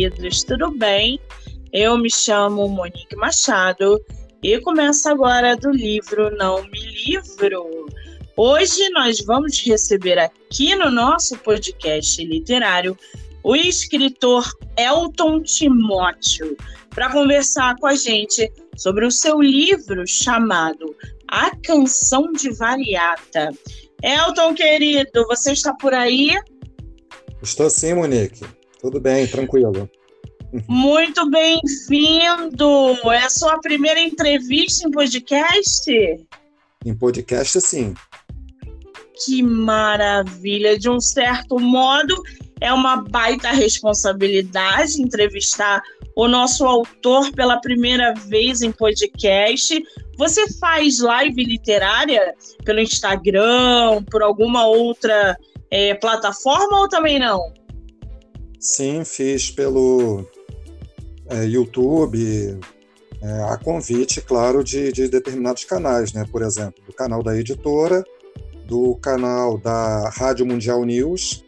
queridos, tudo bem? Eu me chamo Monique Machado e começo agora do livro Não Me Livro. Hoje nós vamos receber aqui no nosso podcast literário o escritor Elton Timóteo para conversar com a gente sobre o seu livro chamado A Canção de Variata. Elton, querido, você está por aí? Estou sim, Monique. Tudo bem, tranquilo. Muito bem-vindo! É a sua primeira entrevista em podcast? Em podcast, sim. Que maravilha! De um certo modo, é uma baita responsabilidade entrevistar o nosso autor pela primeira vez em podcast. Você faz live literária pelo Instagram, por alguma outra é, plataforma ou também não? Sim, fiz pelo é, YouTube, é, a convite, claro, de, de determinados canais, né? Por exemplo, do canal da editora, do canal da Rádio Mundial News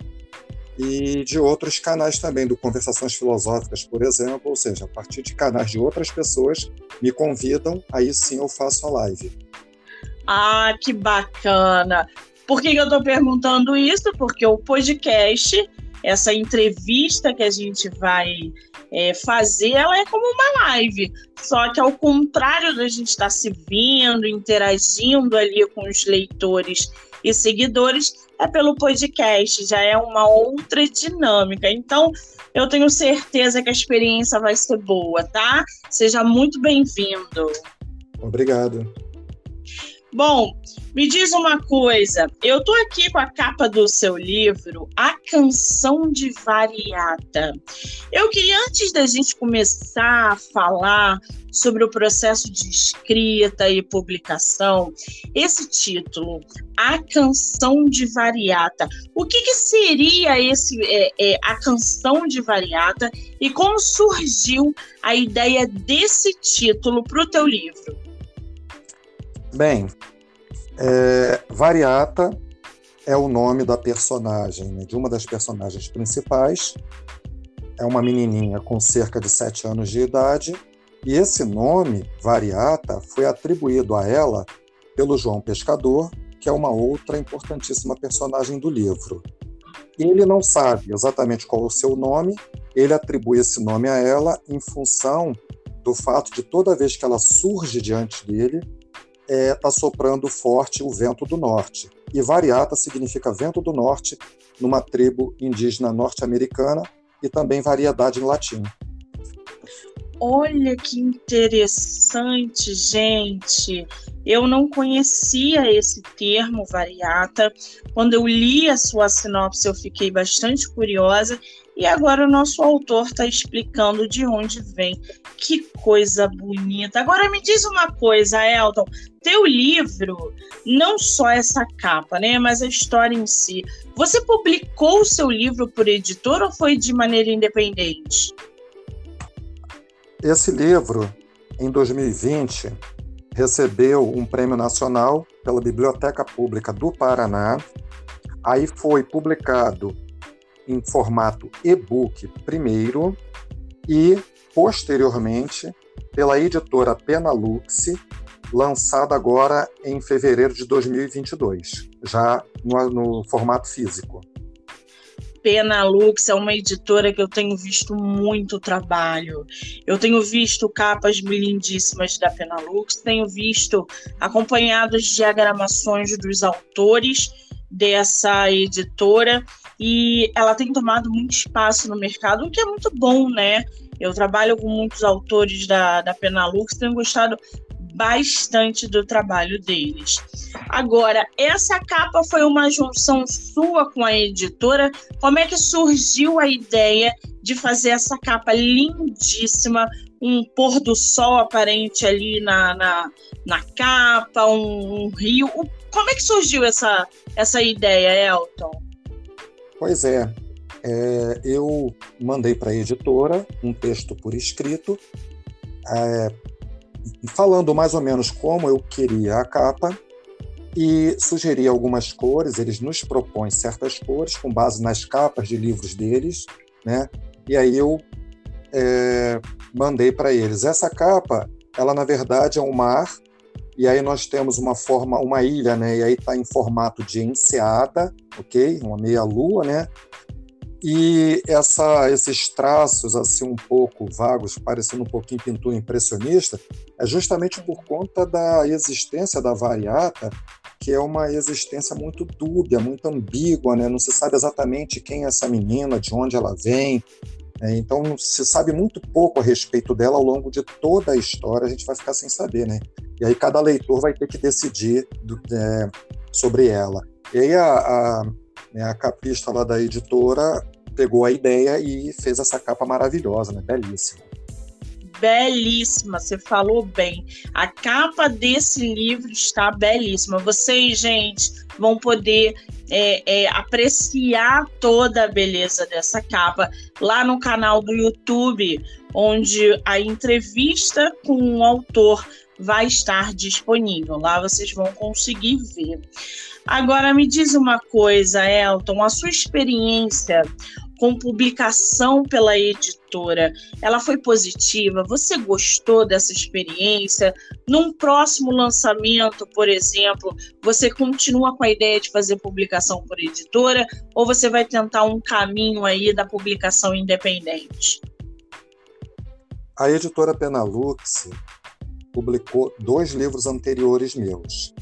e de outros canais também, do Conversações Filosóficas, por exemplo, ou seja, a partir de canais de outras pessoas me convidam, aí sim eu faço a live. Ah, que bacana! Por que eu estou perguntando isso? Porque o podcast, essa entrevista que a gente vai é, fazer, ela é como uma live. Só que ao contrário da gente estar se vendo, interagindo ali com os leitores e seguidores, é pelo podcast, já é uma outra dinâmica. Então, eu tenho certeza que a experiência vai ser boa, tá? Seja muito bem-vindo. Obrigado. Bom, me diz uma coisa. Eu tô aqui com a capa do seu livro, A Canção de Variata. Eu queria, antes da gente começar a falar sobre o processo de escrita e publicação, esse título, A Canção de Variata. O que, que seria esse é, é, A Canção de Variata e como surgiu a ideia desse título para o teu livro? Bem, é, Variata é o nome da personagem, né, de uma das personagens principais. É uma menininha com cerca de sete anos de idade. E esse nome, Variata, foi atribuído a ela pelo João Pescador, que é uma outra importantíssima personagem do livro. Ele não sabe exatamente qual é o seu nome, ele atribui esse nome a ela em função do fato de toda vez que ela surge diante dele, está é, soprando forte o vento do norte. E variata significa vento do norte numa tribo indígena norte-americana e também variedade em latim. Olha que interessante, gente. Eu não conhecia esse termo variata. Quando eu li a sua sinopse, eu fiquei bastante curiosa e agora o nosso autor está explicando de onde vem. Que coisa bonita. Agora me diz uma coisa, Elton. Teu livro, não só essa capa, né, mas a história em si. Você publicou o seu livro por editor ou foi de maneira independente? Esse livro, em 2020, recebeu um prêmio nacional pela Biblioteca Pública do Paraná. Aí foi publicado em formato e-book primeiro e, posteriormente, pela editora Penalux, lançado agora em fevereiro de 2022, já no, no formato físico. Penalux é uma editora que eu tenho visto muito trabalho. Eu tenho visto capas lindíssimas da Penalux, tenho visto acompanhados diagramações dos autores dessa editora e ela tem tomado muito espaço no mercado, o que é muito bom, né? Eu trabalho com muitos autores da, da Penalux, tenho gostado bastante do trabalho deles. Agora, essa capa foi uma junção sua com a editora. Como é que surgiu a ideia de fazer essa capa lindíssima, um pôr do sol aparente ali na, na, na capa, um, um rio? Como é que surgiu essa, essa ideia, Elton? Pois é, é eu mandei para a editora um texto por escrito, é, falando mais ou menos como eu queria a capa e sugeri algumas cores. Eles nos propõem certas cores com base nas capas de livros deles, né? E aí eu é, mandei para eles. Essa capa, ela na verdade é um mar, e aí nós temos uma forma, uma ilha, né? E aí está em formato de enseada, ok? Uma meia lua, né? E essa, esses traços assim um pouco vagos, parecendo um pouquinho pintura impressionista, é justamente por conta da existência da variata, que é uma existência muito dúbia, muito ambígua, né? Não se sabe exatamente quem é essa menina, de onde ela vem. Né? Então se sabe muito pouco a respeito dela ao longo de toda a história. A gente vai ficar sem saber, né? E aí cada leitor vai ter que decidir do, é, sobre ela. E aí a, a, né, a capista lá da editora pegou a ideia e fez essa capa maravilhosa, né? Belíssima. Belíssima, você falou bem. A capa desse livro está belíssima. Vocês, gente, vão poder é, é, apreciar toda a beleza dessa capa lá no canal do YouTube, onde a entrevista com o autor vai estar disponível. Lá vocês vão conseguir ver. Agora me diz uma coisa, Elton, a sua experiência com publicação pela editora, ela foi positiva? Você gostou dessa experiência? Num próximo lançamento, por exemplo, você continua com a ideia de fazer publicação por editora ou você vai tentar um caminho aí da publicação independente? A editora Penalux publicou dois livros anteriores meus.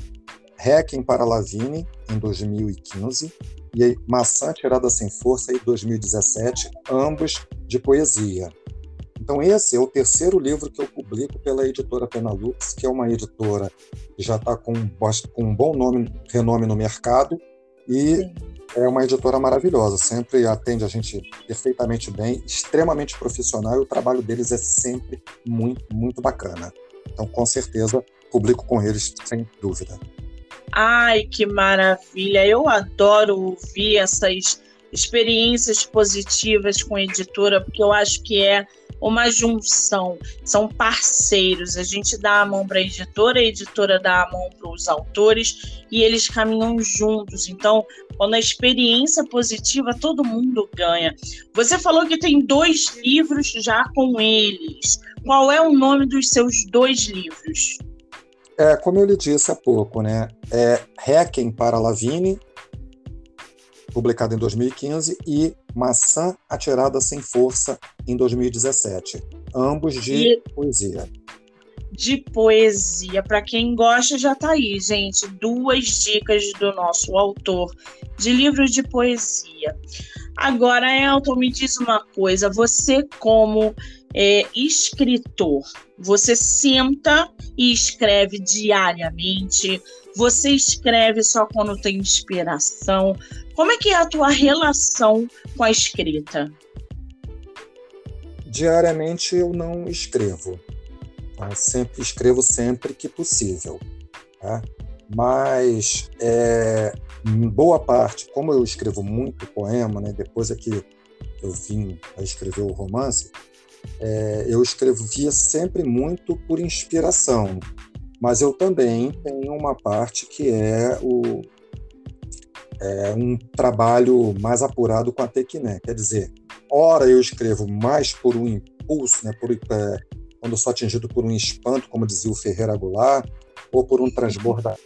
Hacking para Lavigne, em 2015, e Maçã Tirada Sem Força, em 2017, ambos de poesia. Então, esse é o terceiro livro que eu publico pela editora Penalux, que é uma editora que já está com, com, um bom nome, renome no mercado e Sim. é uma editora maravilhosa, sempre atende a gente perfeitamente bem, extremamente profissional e o trabalho deles é sempre muito, muito bacana. Então, com certeza, publico com eles, sem dúvida. Ai, que maravilha! Eu adoro ouvir essas experiências positivas com a editora, porque eu acho que é uma junção, são parceiros. A gente dá a mão para a editora, a editora dá a mão para os autores e eles caminham juntos. Então, quando a experiência positiva, todo mundo ganha. Você falou que tem dois livros já com eles. Qual é o nome dos seus dois livros? É, como eu lhe disse há pouco, né? É Hacking para Lavigne, publicado em 2015, e Maçã Atirada Sem Força, em 2017. Ambos de e... poesia. De poesia. Para quem gosta, já tá aí, gente. Duas dicas do nosso autor de livros de poesia. Agora, Elton, me diz uma coisa. Você, como é, escritor, você senta e escreve diariamente? Você escreve só quando tem inspiração? Como é que é a tua relação com a escrita? Diariamente eu não escrevo. Tá? Sempre escrevo sempre que possível. Tá? Mas é, boa parte, como eu escrevo muito poema, né, depois é que eu vim a escrever o romance, é, eu escrevia sempre muito por inspiração, mas eu também tenho uma parte que é, o, é um trabalho mais apurado com a técnica, quer dizer, ora eu escrevo mais por um impulso, né, por, é, quando sou atingido por um espanto, como dizia o Ferreira Goulart, ou por um transborda,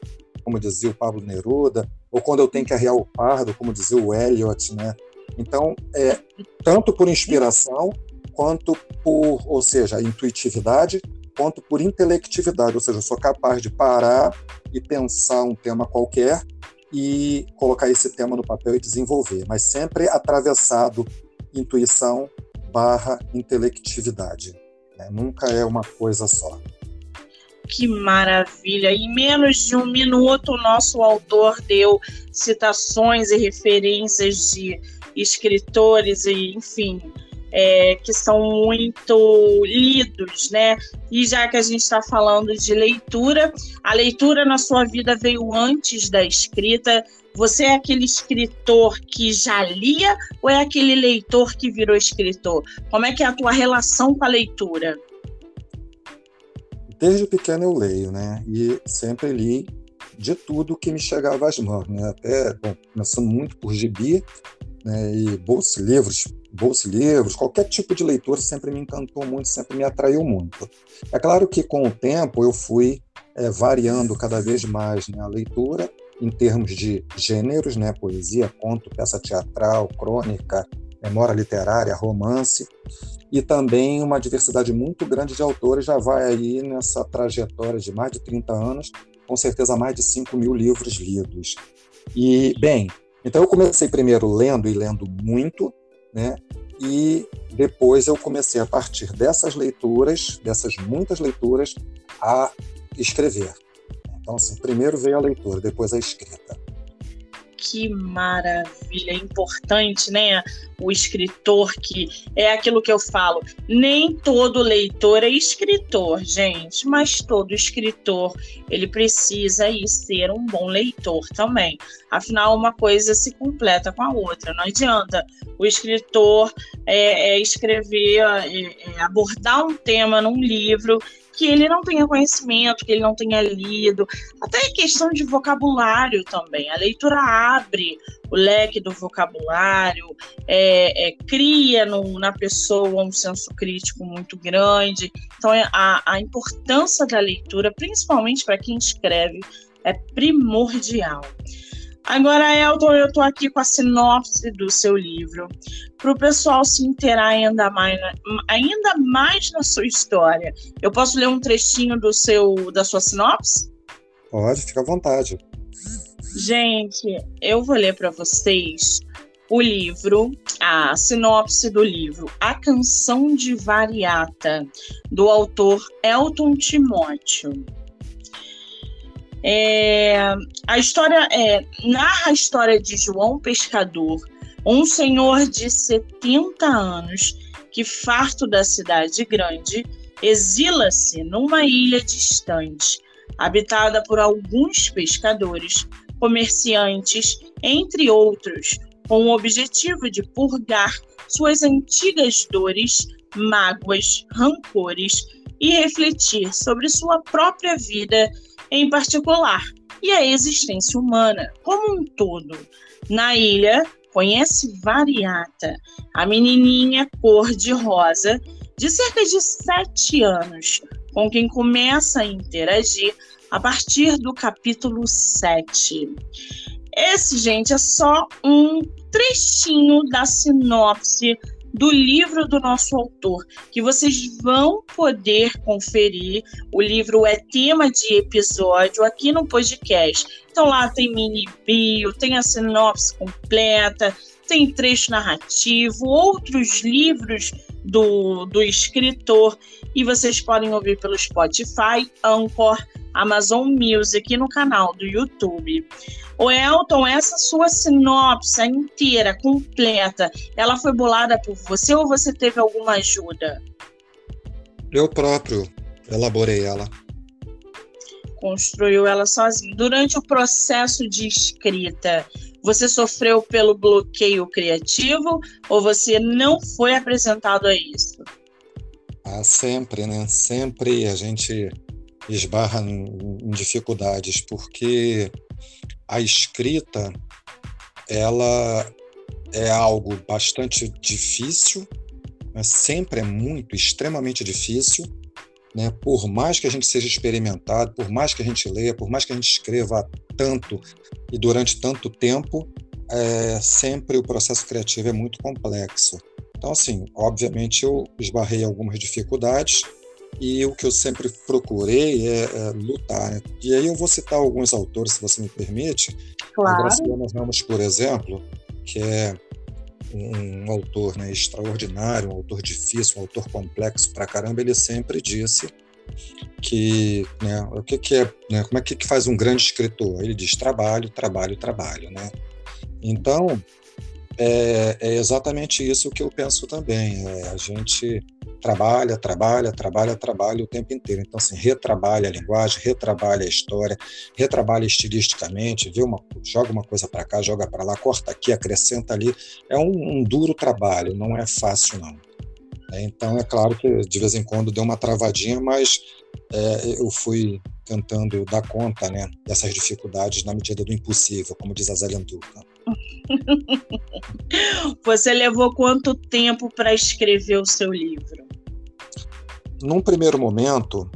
como dizia o Pablo Neruda, ou quando eu tenho que arriar o pardo, como dizia o Eliot, né? Então, é tanto por inspiração quanto por, ou seja, intuitividade, quanto por intelectividade, ou seja, eu sou capaz de parar e pensar um tema qualquer e colocar esse tema no papel e desenvolver, mas sempre atravessado intuição barra intelectividade. Né? Nunca é uma coisa só. Que maravilha! Em menos de um minuto, o nosso autor deu citações e referências de escritores e, enfim, é, que são muito lidos, né? E já que a gente está falando de leitura, a leitura na sua vida veio antes da escrita. Você é aquele escritor que já lia ou é aquele leitor que virou escritor? Como é que é a tua relação com a leitura? Desde pequeno eu leio, né? E sempre li de tudo que me chegava às mãos, né? Até, bom, começando muito por gibi, né, e bolsa livros, bolsa livros, qualquer tipo de leitura sempre me encantou muito, sempre me atraiu muito. É claro que com o tempo eu fui é, variando cada vez mais né, a leitura em termos de gêneros, né, poesia, conto, peça teatral, crônica, memória literária, romance, e também uma diversidade muito grande de autores, já vai aí nessa trajetória de mais de 30 anos, com certeza mais de 5 mil livros lidos. E, bem, então eu comecei primeiro lendo e lendo muito, né? E depois eu comecei a partir dessas leituras, dessas muitas leituras, a escrever. Então, assim, primeiro veio a leitura, depois a escrita que maravilha, é importante, né? O escritor que é aquilo que eu falo, nem todo leitor é escritor, gente, mas todo escritor ele precisa ir ser um bom leitor também. Afinal, uma coisa se completa com a outra. Não adianta o escritor é, é escrever, é, é abordar um tema num livro que ele não tenha conhecimento, que ele não tenha lido, até questão de vocabulário também. A leitura abre o leque do vocabulário, é, é, cria no, na pessoa um senso crítico muito grande. Então, é, a, a importância da leitura, principalmente para quem escreve, é primordial. Agora, Elton, eu estou aqui com a sinopse do seu livro, para o pessoal se inteirar ainda mais, ainda mais na sua história. Eu posso ler um trechinho do seu, da sua sinopse? Pode, fica à vontade. Gente, eu vou ler para vocês o livro, a sinopse do livro A Canção de Variata, do autor Elton Timóteo. É, a história é, narra a história de João Pescador, um senhor de 70 anos que, farto da cidade grande, exila-se numa ilha distante, habitada por alguns pescadores, comerciantes, entre outros, com o objetivo de purgar suas antigas dores, mágoas, rancores e refletir sobre sua própria vida em particular e a existência humana como um todo. Na ilha, conhece Variata, a menininha cor-de-rosa de cerca de sete anos, com quem começa a interagir a partir do capítulo 7. Esse, gente, é só um trechinho da sinopse do livro do nosso autor, que vocês vão poder conferir. O livro é tema de episódio aqui no podcast. Então lá tem mini bio, tem a sinopse completa, tem trecho narrativo, outros livros do, do escritor, e vocês podem ouvir pelo Spotify, Anchor, Amazon Music e no canal do YouTube. O Elton, essa sua sinopse inteira, completa, ela foi bolada por você ou você teve alguma ajuda? Eu próprio elaborei ela. Construiu ela sozinho. Durante o processo de escrita, você sofreu pelo bloqueio criativo ou você não foi apresentado a isso? Ah, sempre, né? Sempre a gente esbarra em, dificuldades, porque a escrita ela é algo bastante difícil, né? sempre é muito, extremamente difícil, né? Por mais que a gente seja experimentado, por mais que a gente leia, por mais que a gente escreva tanto e durante tanto tempo, é, sempre o processo criativo é muito complexo. Então, assim, obviamente eu esbarrei algumas dificuldades, e o que eu sempre procurei é, é lutar. Né? E aí eu vou citar alguns autores, se você me permite. Claro. A Graciela Ramos, por exemplo, que é um, um autor né, extraordinário, um autor difícil, um autor complexo pra caramba, ele sempre disse que né, o que, que é, né, como é que, que faz um grande escritor? Ele diz trabalho, trabalho, trabalho, né? Então é, é exatamente isso que eu penso também. É, a gente trabalha, trabalha, trabalha, trabalha o tempo inteiro. Então, assim, retrabalha a linguagem, retrabalha a história, retrabalha estilisticamente, vê uma, joga uma coisa para cá, joga para lá, corta aqui, acrescenta ali. É um, um, duro trabalho, não é fácil, não. É, então, é claro que de vez em quando deu uma travadinha, mas é, eu fui tentando dar conta né, dessas dificuldades na medida do impossível, como diz a Zélia Antuca. Você levou quanto tempo para escrever o seu livro? Num primeiro momento,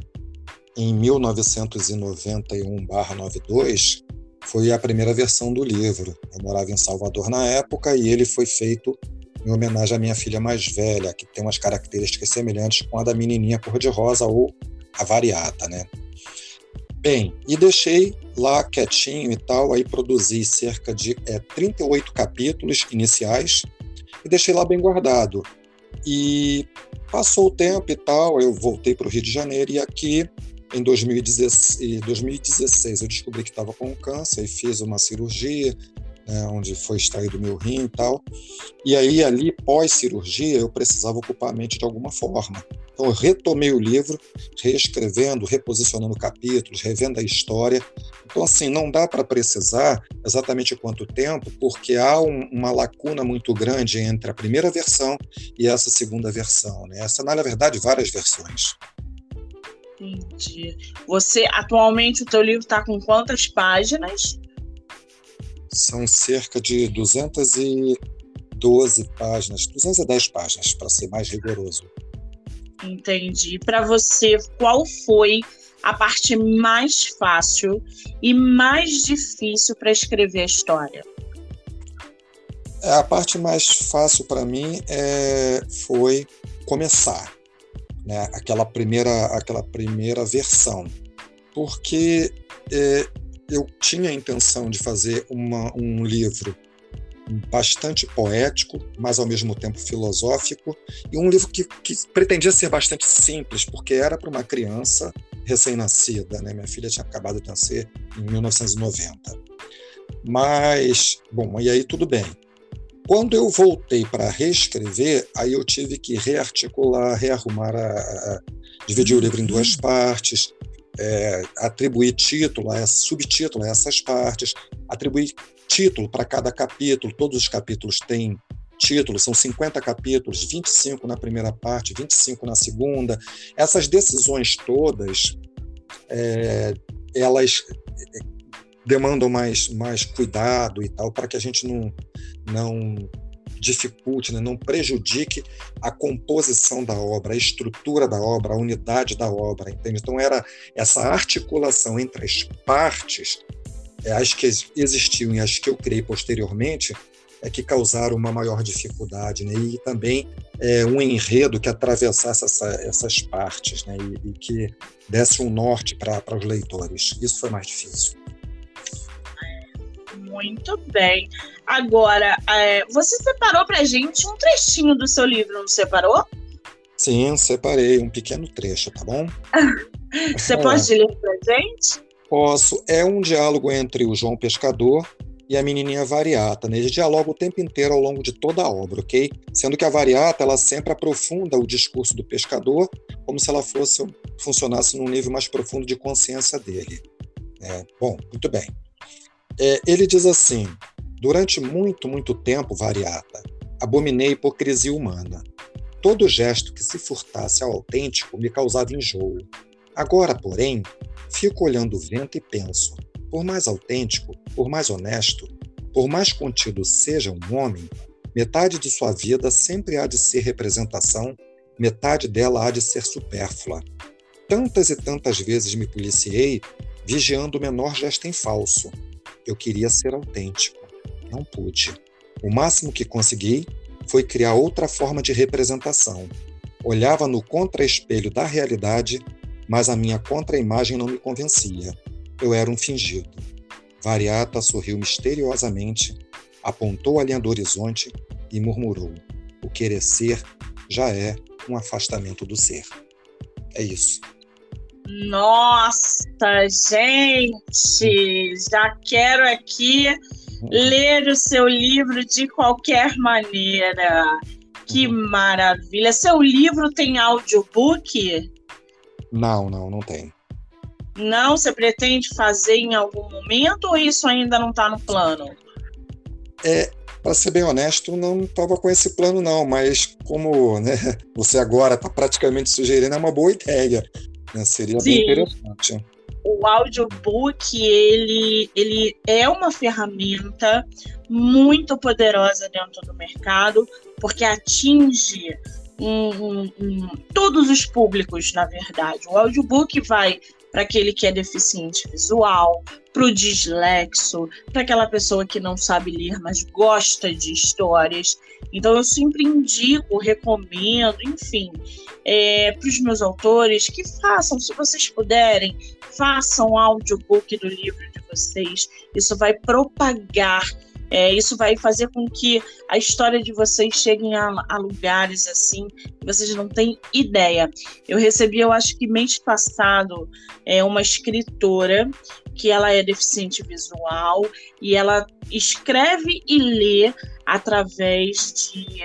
em 1991/92, foi a primeira versão do livro. Eu morava em Salvador na época e ele foi feito em homenagem à minha filha mais velha, que tem umas características semelhantes com a da menininha cor-de-rosa ou a variata, né? Bem, e deixei lá quietinho e tal, aí produzi cerca de é, 38 capítulos iniciais e deixei lá bem guardado. E passou o tempo e tal, eu voltei para o Rio de Janeiro e aqui em 2016, 2016 eu descobri que estava com câncer e fiz uma cirurgia, né, onde foi extraído meu rim e tal. E aí, ali, pós-cirurgia, eu precisava ocupar a mente de alguma forma. Então, eu retomei o livro, reescrevendo, reposicionando capítulos, revendo a história. Então, assim, não dá para precisar exatamente quanto tempo, porque há um, uma lacuna muito grande entre a primeira versão e essa segunda versão. Né? Essa, na verdade, várias versões. Entendi. Você, atualmente, o teu livro está com quantas páginas? São cerca de 212 páginas, 210 páginas, para ser mais rigoroso. Entendi. Para você, qual foi a parte mais fácil e mais difícil para escrever a história? É, a parte mais fácil para mim é, foi começar né, aquela primeira aquela primeira versão, porque é, eu tinha a intenção de fazer uma, um livro bastante poético, mas ao mesmo tempo filosófico, e um livro que, que pretendia ser bastante simples, porque era para uma criança recém-nascida, né? Minha filha tinha acabado de nascer em 1990. Mas, bom, e aí tudo bem. Quando eu voltei para reescrever, aí eu tive que rearticular, rearrumar, a, a, dividir o livro em duas partes, é, atribuir título, subtítulo a essas partes, atribuir título para cada capítulo. Todos os capítulos têm título, são 50 capítulos, 25 na primeira parte, 25 na segunda. Essas decisões todas, é, elas demandam mais, mais cuidado e tal, para que a gente não, não dificulte, né, não prejudique a composição da obra, a estrutura da obra, a unidade da obra, entende? Então era essa articulação entre as partes, é, as que existiam e as que eu criei posteriormente, é que causaram uma maior dificuldade, né? E também é, um enredo que atravessasse essa, essas partes, né? E, e que desse um norte para os leitores. Isso foi mais difícil. Muito bem. Agora, é, você separou para gente um trechinho do seu livro, não separou? Sim, separei um pequeno trecho, tá bom? você é. pode ler para gente? Posso. É um diálogo entre o João Pescador e a menininha Variata. Né? Eles dialogam o tempo inteiro ao longo de toda a obra, ok? Sendo que a Variata ela sempre aprofunda o discurso do pescador, como se ela fosse funcionasse num nível mais profundo de consciência dele. É, bom, muito bem. É, ele diz assim: Durante muito, muito tempo, variata, abominei a hipocrisia humana. Todo gesto que se furtasse ao autêntico me causava enjoo. Agora, porém, fico olhando o vento e penso: por mais autêntico, por mais honesto, por mais contido seja um homem, metade de sua vida sempre há de ser representação, metade dela há de ser supérflua. Tantas e tantas vezes me policiei, vigiando o menor gesto em falso, eu queria ser autêntico. Não pude. O máximo que consegui foi criar outra forma de representação. Olhava no contra-espelho da realidade, mas a minha contra-imagem não me convencia. Eu era um fingido. Variata sorriu misteriosamente, apontou a linha do horizonte e murmurou: O querer ser já é um afastamento do ser. É isso. Nossa, gente, já quero aqui ler o seu livro de qualquer maneira. Que maravilha! Seu livro tem audiobook? Não, não, não tem. Não? Você pretende fazer em algum momento ou isso ainda não está no plano? É, para ser bem honesto, não estava com esse plano, não, mas como né, você agora está praticamente sugerindo, é uma boa ideia. Né? Seria Sim. bem interessante. o audiobook ele, ele é uma ferramenta muito poderosa dentro do mercado, porque atinge um, um, um, todos os públicos, na verdade. O audiobook vai para aquele que é deficiente visual, para o dislexo, para aquela pessoa que não sabe ler, mas gosta de histórias. Então, eu sempre indico, recomendo, enfim, é, para os meus autores que façam, se vocês puderem, façam audiobook do livro de vocês. Isso vai propagar é, isso vai fazer com que a história de vocês chegue a, a, lugares assim que vocês não têm ideia. Eu recebi, eu acho que mês passado, é, uma escritora que ela é deficiente visual e ela escreve e lê através de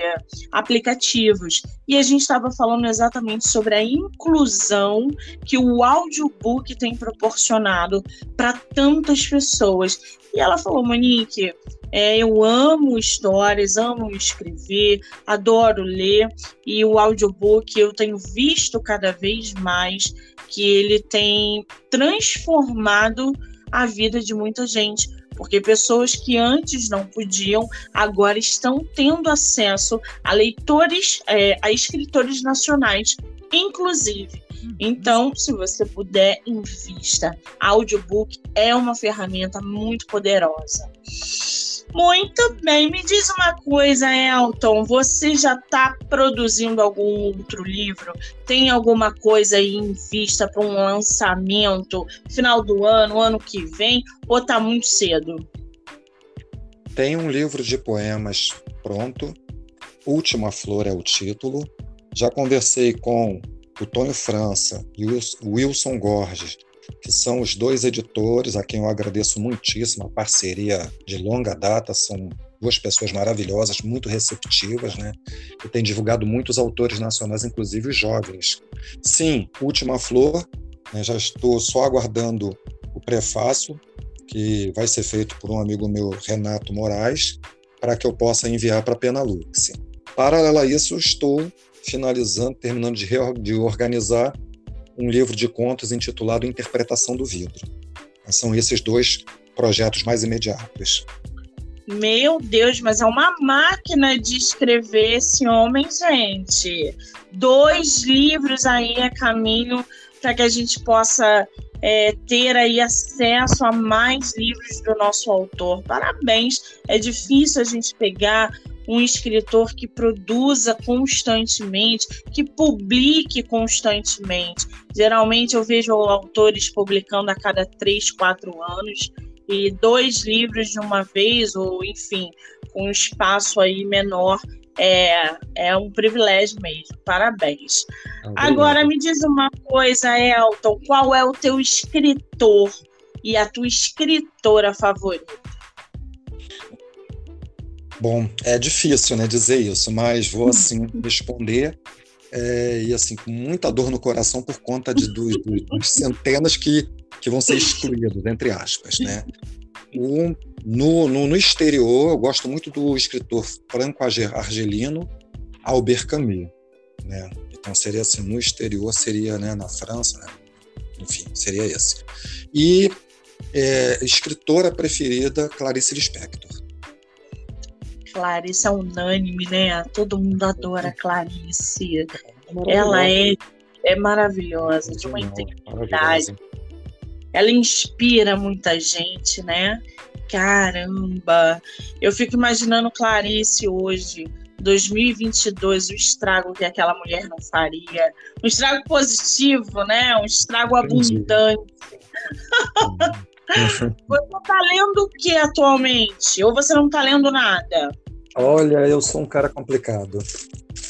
aplicativos. E a gente estava falando exatamente sobre a inclusão que o audiobook tem proporcionado para tantas pessoas. E ela falou, Monique, é, eu amo histórias, amo escrever, adoro ler, e o audiobook eu tenho visto cada vez mais que ele tem transformado a vida de muita gente, porque pessoas que antes não podiam agora estão tendo acesso a leitores, é, a escritores nacionais, inclusive. Uhum. Então, se você puder, invista. Audiobook é uma ferramenta muito poderosa. Muito bem, me diz uma coisa, Elton. Você já está produzindo algum outro livro? Tem alguma coisa aí em vista para um lançamento final do ano, ano que vem? Ou está muito cedo? Tem um livro de poemas pronto. Última Flor é o título. Já conversei com o Tonho França e o Wilson Gorges que são os dois editores, a quem eu agradeço muitíssimo, a parceria de longa data, são duas pessoas maravilhosas, muito receptivas, né? E tem divulgado muitos autores nacionais, inclusive os jovens. Sim, Última Flor, né, já estou só aguardando o prefácio, que vai ser feito por um amigo meu, Renato Moraes, para que eu possa enviar para a Penalux. Paralelo a isso, estou finalizando, terminando de, de organizar um livro de contos intitulado Interpretação do Vidro. São esses dois projetos mais imediatos. Meu Deus, mas é uma máquina de escrever esse homem, gente. Dois livros aí a caminho para que a gente possa é, ter aí acesso a mais livros do nosso autor. Parabéns. É difícil a gente pegar um escritor que produza constantemente, que publique constantemente. Geralmente eu vejo autores publicando a cada três, quatro anos e dois livros de uma vez, ou enfim, com um espaço aí menor. É, é um privilégio mesmo. Parabéns. Agora me diz uma coisa, Elton, qual é o teu escritor e a tua escritora favorita? Bom, é difícil, né, dizer isso, mas vou assim responder é, e assim com muita dor no coração por conta de dos, dos centenas que, que vão ser excluídos, entre aspas, né? O, no, no, no, exterior, eu gosto muito do escritor franco-argelino Albert Camus, né? Então seria assim, no exterior seria, né, na França, né? enfim, seria esse. E é, escritora preferida Clarice Lispector. Clarice é unânime, né? Todo mundo adora Clarice. Ela é, é maravilhosa, de uma integridade. Ela inspira muita gente, né? Caramba! Eu fico imaginando Clarice hoje, 2022, o estrago que aquela mulher não faria. Um estrago positivo, né? Um estrago abundante. você está lendo o que atualmente? Ou você não está lendo nada? Olha, eu sou um cara complicado.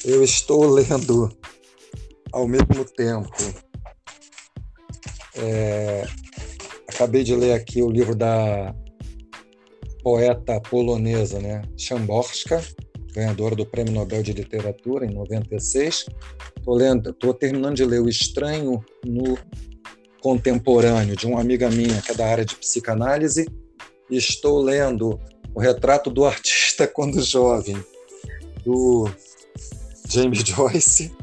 Eu estou lendo ao mesmo tempo. É, acabei de ler aqui o livro da poeta polonesa, né, Chamborska, ganhadora do Prêmio Nobel de Literatura em 96. Estou lendo, tô terminando de ler O Estranho no Contemporâneo de uma amiga minha que é da área de psicanálise. Estou lendo o retrato do artista quando jovem, do James Joyce.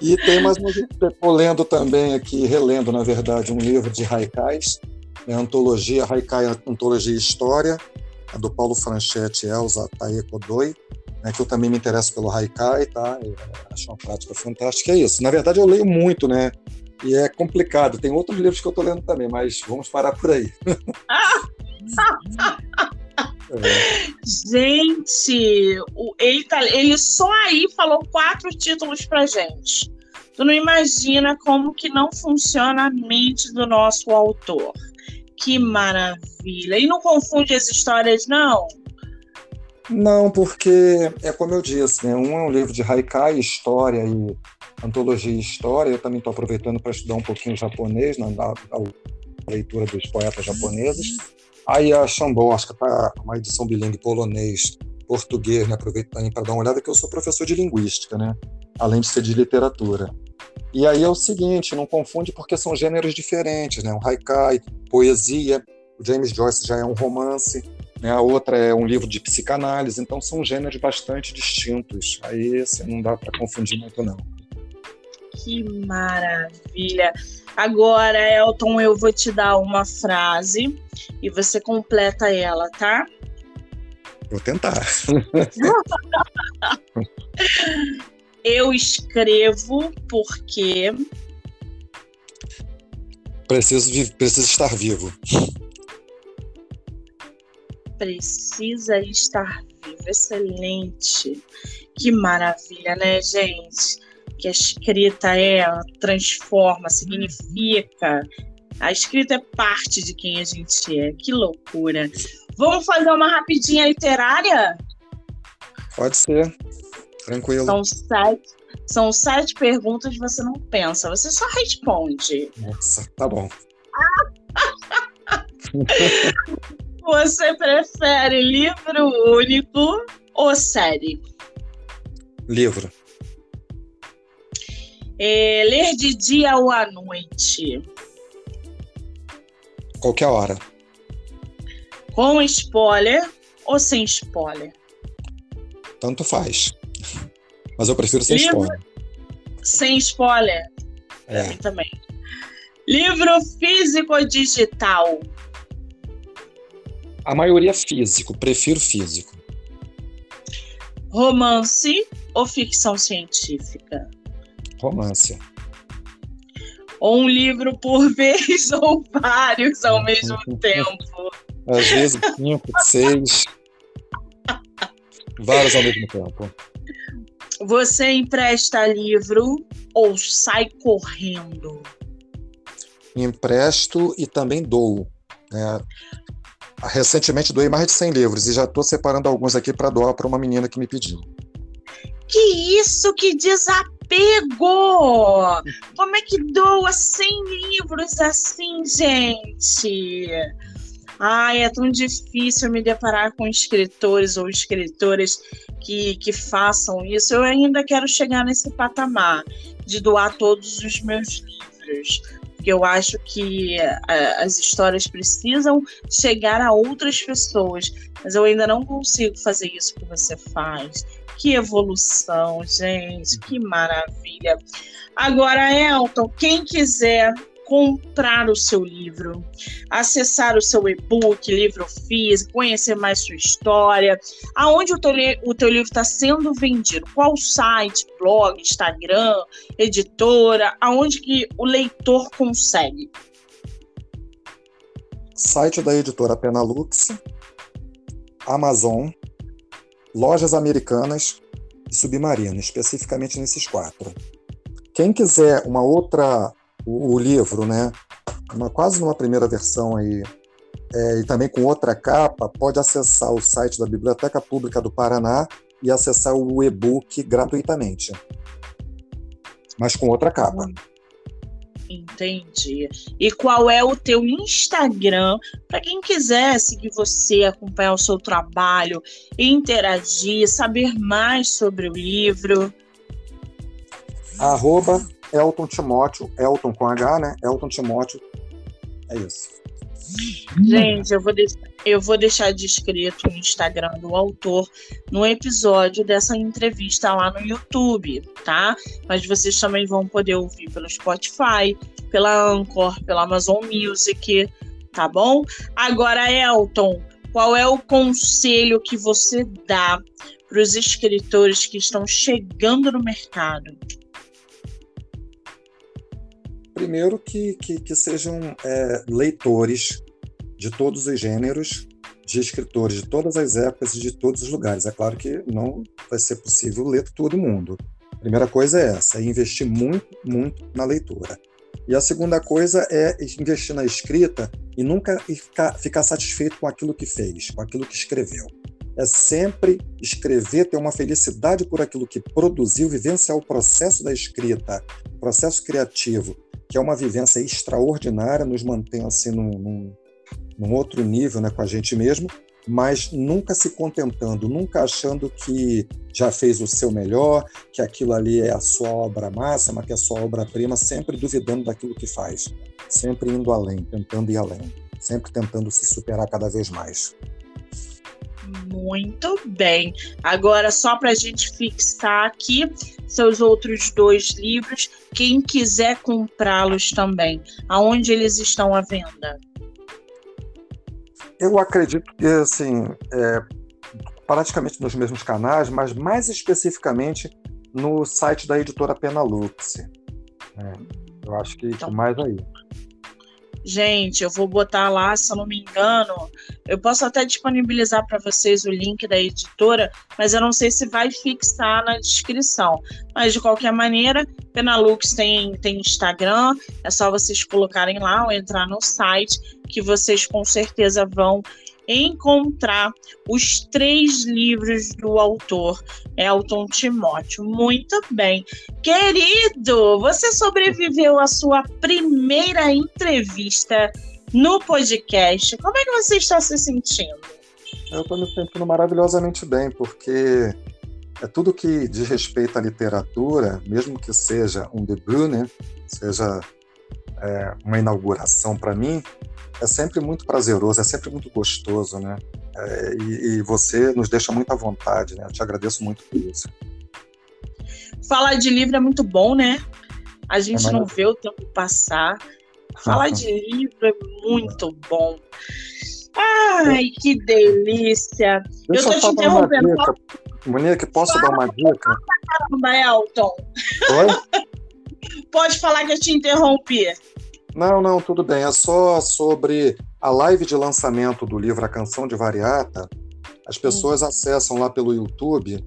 E tem mais uma estou lendo também aqui, relendo, na verdade, um livro de Haikais, né, Antologia, Haikai, Antologia e História, é do Paulo Franchetti e Elza Taekodoi, né, que eu também me interesso pelo Haikai, tá? Eu acho uma prática fantástica. É isso. Na verdade, eu leio muito, né? E é complicado. Tem outros livros que eu estou lendo também, mas vamos parar por aí. É. Gente, ele, tá, ele só aí falou quatro títulos pra gente. Tu não imagina como que não funciona a mente do nosso autor. Que maravilha. E não confunde as histórias, não? Não, porque é como eu disse, né? Um é um livro de haikai, história e antologia e história. Eu também estou aproveitando para estudar um pouquinho japonês, na, na, na leitura dos poetas japoneses. Aí a Chambon, acho que está uma edição bilingue polonês, português, né? Aproveito também para dar uma olhada, que eu sou professor de linguística, né? Além de ser de literatura. E aí é o seguinte, não confunde porque são gêneros diferentes, né? Um haikai, poesia, o James Joyce já é um romance, né? a outra é um livro de psicanálise, então são gêneros bastante distintos. Aí assim, não dá para confundir muito, não. Que maravilha! Agora, Elton, eu vou te dar uma frase e você completa ela, tá? Vou tentar. eu escrevo porque. Preciso, preciso estar vivo. Precisa estar vivo. Excelente. Que maravilha, né, gente? Que a escrita é, transforma, significa. A escrita é parte de quem a gente é. Que loucura. Vamos fazer uma rapidinha literária? Pode ser. Tranquilo. São sete, são sete perguntas que você não pensa, você só responde. Nossa, tá bom. você prefere livro único ou série? Livro. É, ler de dia ou à noite? Qualquer hora. Com spoiler ou sem spoiler? Tanto faz. Mas eu prefiro sem Livro... spoiler. Sem spoiler? É. também. Livro físico ou digital? A maioria físico, prefiro físico. Romance ou ficção científica? Romance. Ou um livro por vez ou vários ao mesmo tempo. Às vezes cinco, seis. vários ao mesmo tempo. Você empresta livro ou sai correndo? Empresto e também dou. É, recentemente doei mais de 100 livros e já estou separando alguns aqui para doar para uma menina que me pediu. Que isso, que desapego! Como é que doa 100 livros assim, gente? Ai, é tão difícil me deparar com escritores ou escritoras que, que façam isso. Eu ainda quero chegar nesse patamar de doar todos os meus livros. Porque eu acho que uh, as histórias precisam chegar a outras pessoas. Mas eu ainda não consigo fazer isso que você faz. Que evolução, gente, que maravilha. Agora, Elton, quem quiser comprar o seu livro, acessar o seu e-book, livro físico, conhecer mais sua história, aonde o teu, o teu livro está sendo vendido, qual site, blog, Instagram, editora, aonde que o leitor consegue? Site da editora Penalux, Amazon, lojas americanas e submarino, especificamente nesses quatro. Quem quiser uma outra, o, o livro, né, uma, quase numa primeira versão aí, é, e também com outra capa, pode acessar o site da Biblioteca Pública do Paraná e acessar o e-book gratuitamente, mas com outra capa. Entendi. E qual é o teu Instagram para quem quiser seguir você, acompanhar o seu trabalho, interagir, saber mais sobre o livro? Arroba Elton Timóteo, Elton com H, né? Elton Timóteo. É isso. Gente, eu vou, eu vou deixar descrito o Instagram do autor no episódio dessa entrevista lá no YouTube, tá? Mas vocês também vão poder ouvir pelo Spotify, pela Anchor, pela Amazon Music, tá bom? Agora, Elton, qual é o conselho que você dá para os escritores que estão chegando no mercado? Primeiro, que, que, que sejam é, leitores de todos os gêneros, de escritores de todas as épocas e de todos os lugares. É claro que não vai ser possível ler todo mundo. A primeira coisa é essa, é investir muito, muito na leitura. E a segunda coisa é investir na escrita e nunca ficar, ficar satisfeito com aquilo que fez, com aquilo que escreveu. É sempre escrever, ter uma felicidade por aquilo que produziu, vivenciar o processo da escrita, processo criativo, que é uma vivência extraordinária, nos mantém assim num, num, num outro nível né, com a gente mesmo, mas nunca se contentando, nunca achando que já fez o seu melhor, que aquilo ali é a sua obra máxima, que é a sua obra-prima, sempre duvidando daquilo que faz, sempre indo além, tentando ir além, sempre tentando se superar cada vez mais. Muito bem. Agora, só para a gente fixar aqui seus outros dois livros, quem quiser comprá-los também, aonde eles estão à venda? Eu acredito que, assim, é, praticamente nos mesmos canais, mas mais especificamente no site da editora Penalux. É, eu acho que, então, que mais aí. Gente, eu vou botar lá, se eu não me engano, eu posso até disponibilizar para vocês o link da editora, mas eu não sei se vai fixar na descrição. Mas de qualquer maneira, Penalux tem, tem Instagram, é só vocês colocarem lá ou entrar no site que vocês com certeza vão encontrar os três livros do autor Elton Timóteo. Muito bem. Querido, você sobreviveu à sua primeira entrevista no podcast. Como é que você está se sentindo? Eu estou me sentindo maravilhosamente bem, porque é tudo que diz respeito à literatura, mesmo que seja um debut, né? seja é, uma inauguração para mim, é sempre muito prazeroso, é sempre muito gostoso, né? É, e, e, você nos deixa muito à vontade, né? Eu te agradeço muito por isso. Falar de livro é muito bom, né? A gente é não vê o tempo passar. Falar de livro é muito bom. Ai, que delícia! Deixa eu tô te interrompendo. Monique, posso Fala, dar uma dica? Caramba, Elton. Oi? Pode falar que eu te interrompi. Não, não, tudo bem. É só sobre a live de lançamento do livro A Canção de Variata. As pessoas acessam lá pelo YouTube.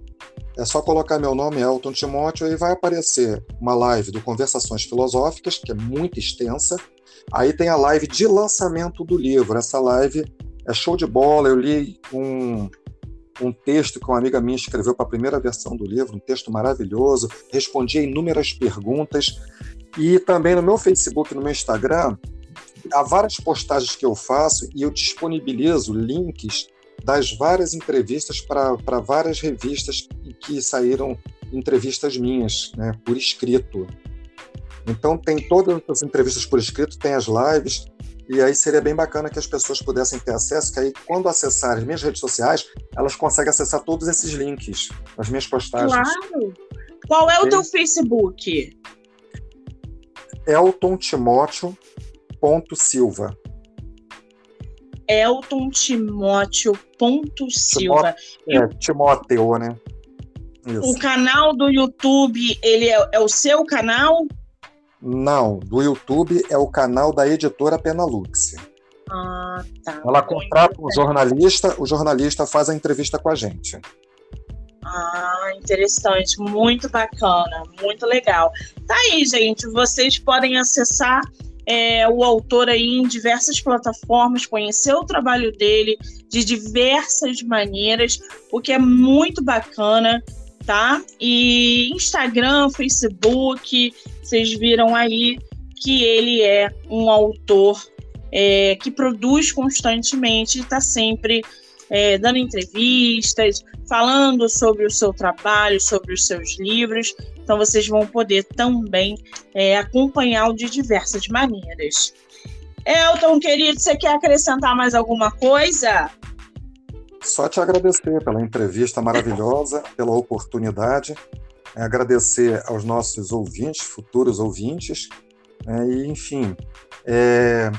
É só colocar meu nome, Elton Timóteo, e vai aparecer uma live do Conversações Filosóficas, que é muito extensa. Aí tem a live de lançamento do livro. Essa live é show de bola. Eu li um, um texto que uma amiga minha escreveu para a primeira versão do livro, um texto maravilhoso. Respondi a inúmeras perguntas. E também no meu Facebook, no meu Instagram, há várias postagens que eu faço e eu disponibilizo links das várias entrevistas para várias revistas que saíram entrevistas minhas, né, por escrito. Então tem todas as entrevistas por escrito, tem as lives, e aí seria bem bacana que as pessoas pudessem ter acesso, que aí quando acessarem as minhas redes sociais, elas conseguem acessar todos esses links, as minhas postagens. Claro! Qual é o teu Facebook? Elton Timóteo ponto Silva. Elton Timóteo ponto Silva. É, Timóteo, né? Isso. O canal do YouTube, ele é, é, o seu canal? Não, do YouTube é o canal da editora Penalux. Ah, tá. Ela contrata um jornalista, o jornalista faz a entrevista com a gente. Ah, interessante, muito bacana, muito legal. Tá aí, gente, vocês podem acessar é, o autor aí em diversas plataformas, conhecer o trabalho dele de diversas maneiras, o que é muito bacana, tá? E Instagram, Facebook, vocês viram aí que ele é um autor é, que produz constantemente está sempre é, dando entrevistas, falando sobre o seu trabalho, sobre os seus livros. Então vocês vão poder também é, acompanhá-lo de diversas maneiras. Elton, querido, você quer acrescentar mais alguma coisa? Só te agradecer pela entrevista maravilhosa, pela oportunidade, é, agradecer aos nossos ouvintes, futuros ouvintes, é, e, enfim, é,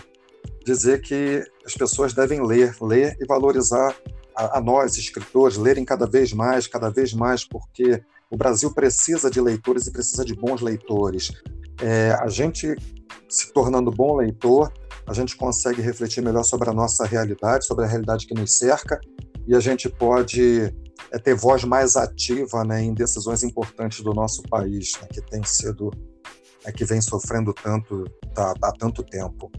dizer que as pessoas devem ler, ler e valorizar a, a, nós, escritores, lerem cada vez mais, cada vez mais, porque o Brasil precisa de leitores e precisa de bons leitores. É, a gente, se tornando bom leitor, a gente consegue refletir melhor sobre a nossa realidade, sobre a realidade que nos cerca, e a gente pode é, ter voz mais ativa né, em decisões importantes do nosso país, né, que tem sido, é, que vem sofrendo tanto tá, há tanto tempo.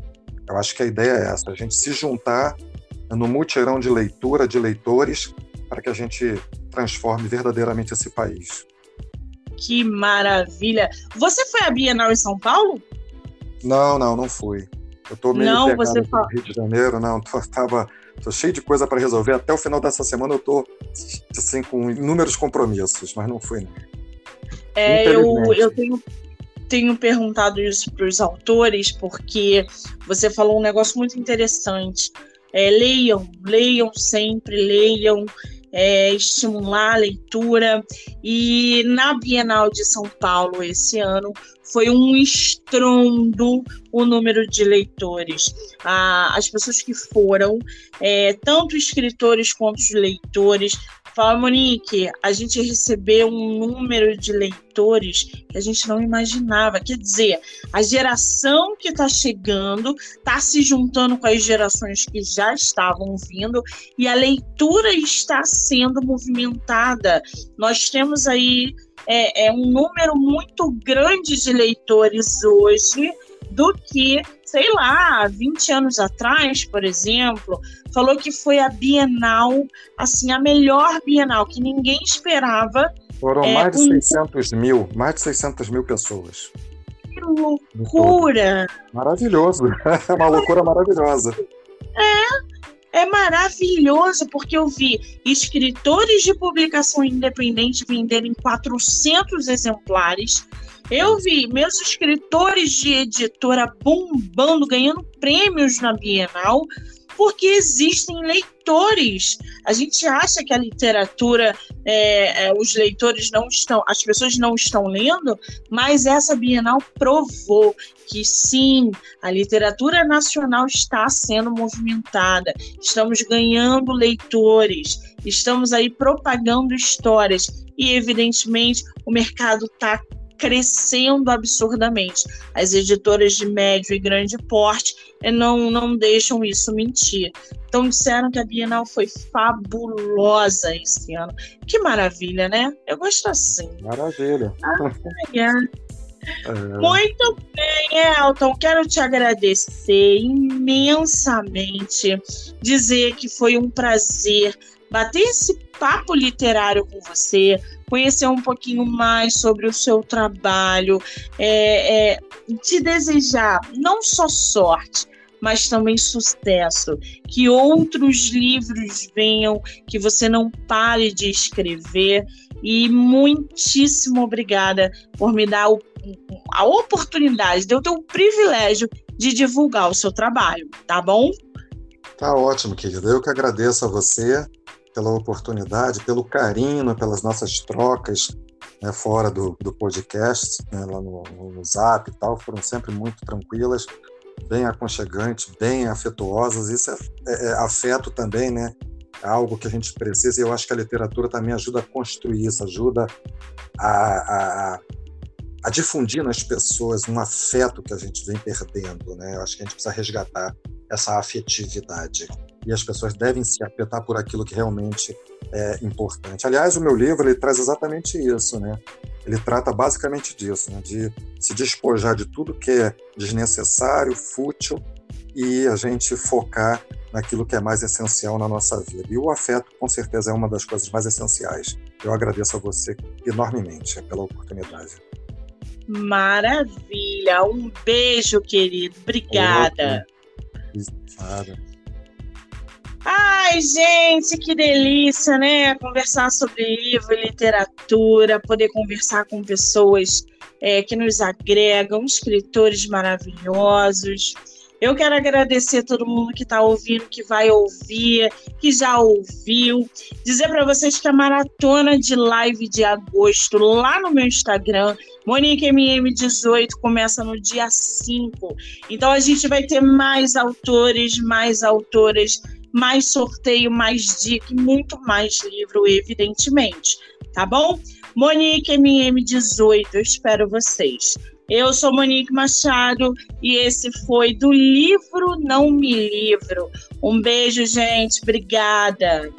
Eu acho que a ideia é essa, a gente se juntar no mutirão de leitura de leitores para que a gente transforme verdadeiramente esse país. Que maravilha! Você foi à Bienal em São Paulo? Não, não, não fui. Eu tô meio não, você no Rio de Janeiro, não, tô, tava, tô cheio de coisa para resolver. Até o final dessa semana eu tô assim com inúmeros compromissos, mas não fui não. É, eu, eu tenho tenho perguntado isso para os autores porque você falou um negócio muito interessante. É, leiam, leiam sempre, leiam, é, estimular a leitura. E na Bienal de São Paulo esse ano foi um estrondo o número de leitores. Ah, as pessoas que foram, é, tanto escritores quanto leitores, Fala, Monique, a gente recebeu um número de leitores que a gente não imaginava. Quer dizer, a geração que está chegando está se juntando com as gerações que já estavam vindo e a leitura está sendo movimentada. Nós temos aí é, é um número muito grande de leitores hoje do que, sei lá, 20 anos atrás, por exemplo, falou que foi a Bienal, assim, a melhor Bienal, que ninguém esperava. Foram é, mais de 600 mil, mais de 600 mil pessoas. Que loucura! Maravilhoso, é uma loucura maravilhosa. É, é maravilhoso, porque eu vi escritores de publicação independente venderem 400 exemplares, eu vi meus escritores de editora bombando, ganhando prêmios na Bienal, porque existem leitores. A gente acha que a literatura, é, é, os leitores não estão, as pessoas não estão lendo, mas essa Bienal provou que sim, a literatura nacional está sendo movimentada, estamos ganhando leitores, estamos aí propagando histórias e, evidentemente, o mercado está crescendo absurdamente. As editoras de médio e grande porte eh, não, não deixam isso mentir. Então disseram que a Bienal foi fabulosa esse ano. Que maravilha, né? Eu gosto assim. Maravilha. É. Muito bem, Elton. Quero te agradecer imensamente, dizer que foi um prazer bater esse papo literário com você, conhecer um pouquinho mais sobre o seu trabalho, é, é, te desejar não só sorte, mas também sucesso. Que outros livros venham, que você não pare de escrever. E muitíssimo obrigada por me dar o, a oportunidade, de eu ter o privilégio de divulgar o seu trabalho, tá bom? Tá ótimo, querida. Eu que agradeço a você pela oportunidade, pelo carinho, pelas nossas trocas né, fora do, do podcast, né, lá no, no Zap e tal, foram sempre muito tranquilas, bem aconchegantes, bem afetuosas. Isso é, é, é afeto também, né? É algo que a gente precisa e eu acho que a literatura também ajuda a construir isso, ajuda a, a, a difundir nas pessoas um afeto que a gente vem perdendo, né? Eu acho que a gente precisa resgatar essa afetividade e as pessoas devem se afetar por aquilo que realmente é importante. Aliás, o meu livro ele traz exatamente isso, né? Ele trata basicamente disso, né? de se despojar de tudo que é desnecessário, fútil e a gente focar naquilo que é mais essencial na nossa vida. E o afeto, com certeza, é uma das coisas mais essenciais. Eu agradeço a você enormemente pela oportunidade. Maravilha! Um beijo, querido. Obrigada. Nada. Ai, gente, que delícia, né? Conversar sobre livro literatura, poder conversar com pessoas é, que nos agregam, escritores maravilhosos. Eu quero agradecer a todo mundo que está ouvindo, que vai ouvir, que já ouviu. Dizer para vocês que a maratona de live de agosto, lá no meu Instagram, MoniqueMM18, começa no dia 5. Então a gente vai ter mais autores, mais autoras, mais sorteio, mais dica e muito mais livro, evidentemente. Tá bom? Monique MM18, eu espero vocês. Eu sou Monique Machado e esse foi do livro Não Me Livro. Um beijo, gente. Obrigada.